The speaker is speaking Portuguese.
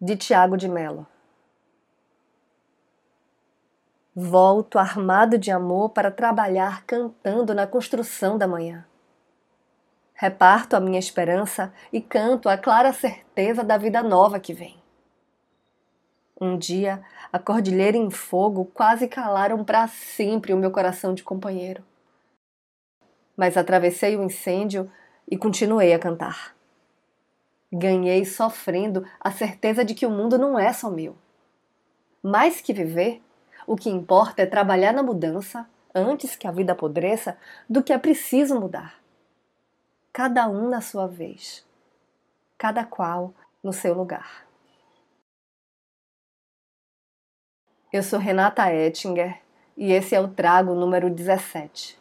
de Tiago de Mello. Volto armado de amor para trabalhar cantando na construção da manhã. Reparto a minha esperança e canto a clara certeza da vida nova que vem. Um dia, a cordilheira em fogo quase calaram para sempre o meu coração de companheiro. Mas atravessei o incêndio e continuei a cantar. Ganhei sofrendo a certeza de que o mundo não é só meu. Mais que viver, o que importa é trabalhar na mudança antes que a vida apodreça do que é preciso mudar. Cada um na sua vez, cada qual no seu lugar. Eu sou Renata Ettinger e esse é o Trago número 17.